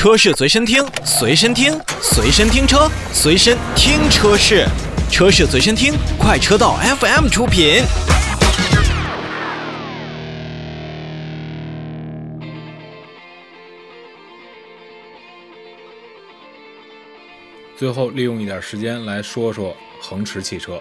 车市随身听，随身听，随身听车，随身听车市，车市随身听，快车道 FM 出品。最后利用一点时间来说说恒驰汽车。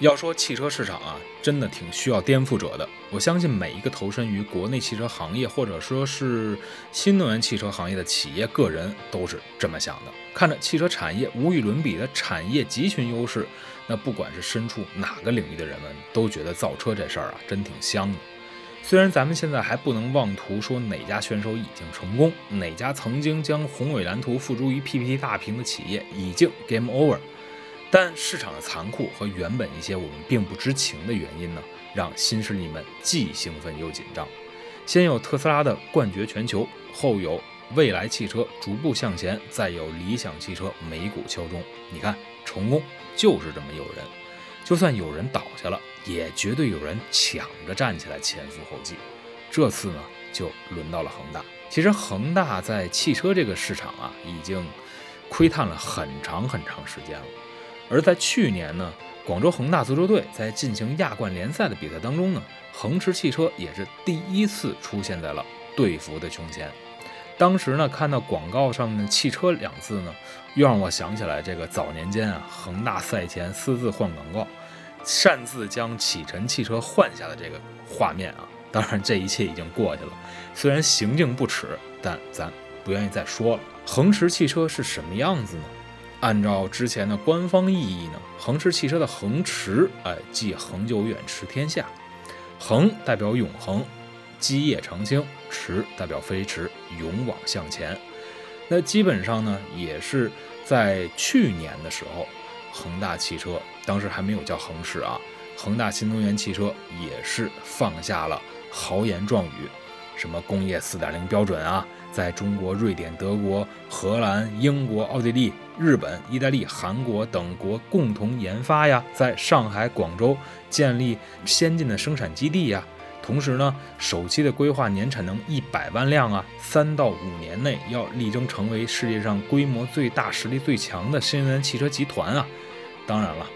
要说汽车市场啊，真的挺需要颠覆者的。我相信每一个投身于国内汽车行业，或者说是新能源汽车行业的企业个人，都是这么想的。看着汽车产业无与伦比的产业集群优势，那不管是身处哪个领域的人们，都觉得造车这事儿啊，真挺香的。虽然咱们现在还不能妄图说哪家选手已经成功，哪家曾经将宏伟蓝图付诸于 PPT 大屏的企业已经 game over。但市场的残酷和原本一些我们并不知情的原因呢，让新势力们既兴奋又紧张。先有特斯拉的冠绝全球，后有蔚来汽车逐步向前，再有理想汽车美股敲钟。你看，成功就是这么诱人。就算有人倒下了，也绝对有人抢着站起来前赴后继。这次呢，就轮到了恒大。其实恒大在汽车这个市场啊，已经窥探了很长很长时间了。而在去年呢，广州恒大足球队在进行亚冠联赛的比赛当中呢，恒驰汽车也是第一次出现在了队服的胸前。当时呢，看到广告上面的“汽车”两字呢，又让我想起来这个早年间啊，恒大赛前私自换广告，擅自将启辰汽车换下的这个画面啊。当然，这一切已经过去了。虽然行径不耻，但咱不愿意再说了。恒驰汽车是什么样子呢？按照之前的官方意义呢，恒驰汽车的恒驰，哎，即恒久远驰天下，恒代表永恒，基业长青，驰代表飞驰，勇往向前。那基本上呢，也是在去年的时候，恒大汽车当时还没有叫恒驰啊，恒大新能源汽车也是放下了豪言壮语，什么工业四点零标准啊。在中国、瑞典、德国、荷兰、英国、奥地利、日本、意大利、韩国等国共同研发呀，在上海、广州建立先进的生产基地呀。同时呢，首期的规划年产能一百万辆啊，三到五年内要力争成为世界上规模最大、实力最强的新能源汽车集团啊。当然了，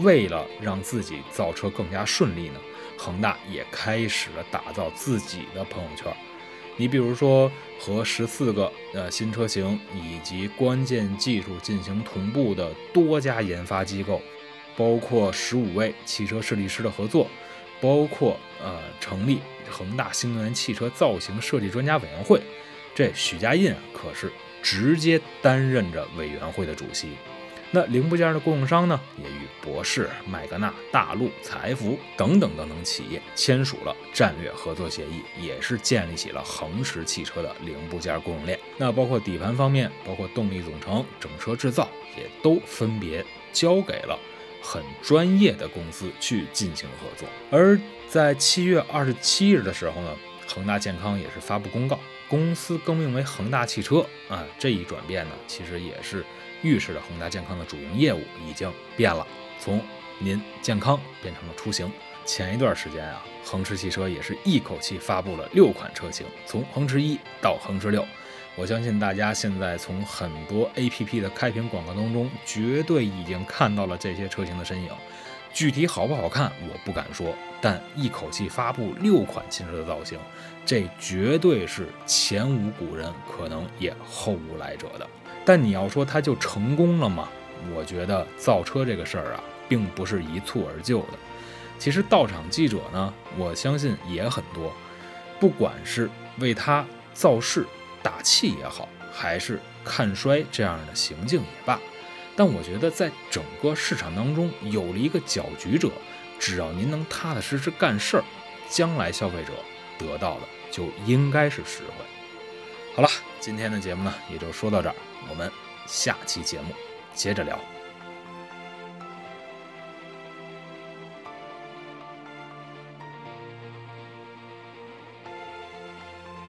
为了让自己造车更加顺利呢，恒大也开始了打造自己的朋友圈。你比如说，和十四个呃新车型以及关键技术进行同步的多家研发机构，包括十五位汽车设计师的合作，包括呃成立恒大新能源汽车造型设计专家委员会，这许家印可是直接担任着委员会的主席。那零部件的供应商呢，也与博世、麦格纳、大陆、财富等等等等企业签署了战略合作协议，也是建立起了恒驰汽车的零部件供应链。那包括底盘方面，包括动力总成、整车制造，也都分别交给了很专业的公司去进行合作。而在七月二十七日的时候呢，恒大健康也是发布公告，公司更名为恒大汽车啊。这一转变呢，其实也是。预示着恒大健康的主营业务已经变了，从您健康变成了出行。前一段时间啊，恒驰汽车也是一口气发布了六款车型，从恒驰一到恒驰六。我相信大家现在从很多 APP 的开屏广告当中，绝对已经看到了这些车型的身影。具体好不好看，我不敢说，但一口气发布六款新车的造型，这绝对是前无古人，可能也后无来者的。但你要说它就成功了吗？我觉得造车这个事儿啊，并不是一蹴而就的。其实到场记者呢，我相信也很多，不管是为他造势打气也好，还是看衰这样的行径也罢。但我觉得在整个市场当中有了一个搅局者，只要您能踏踏实实干事儿，将来消费者得到的就应该是实惠。好了，今天的节目呢也就说到这儿，我们下期节目接着聊。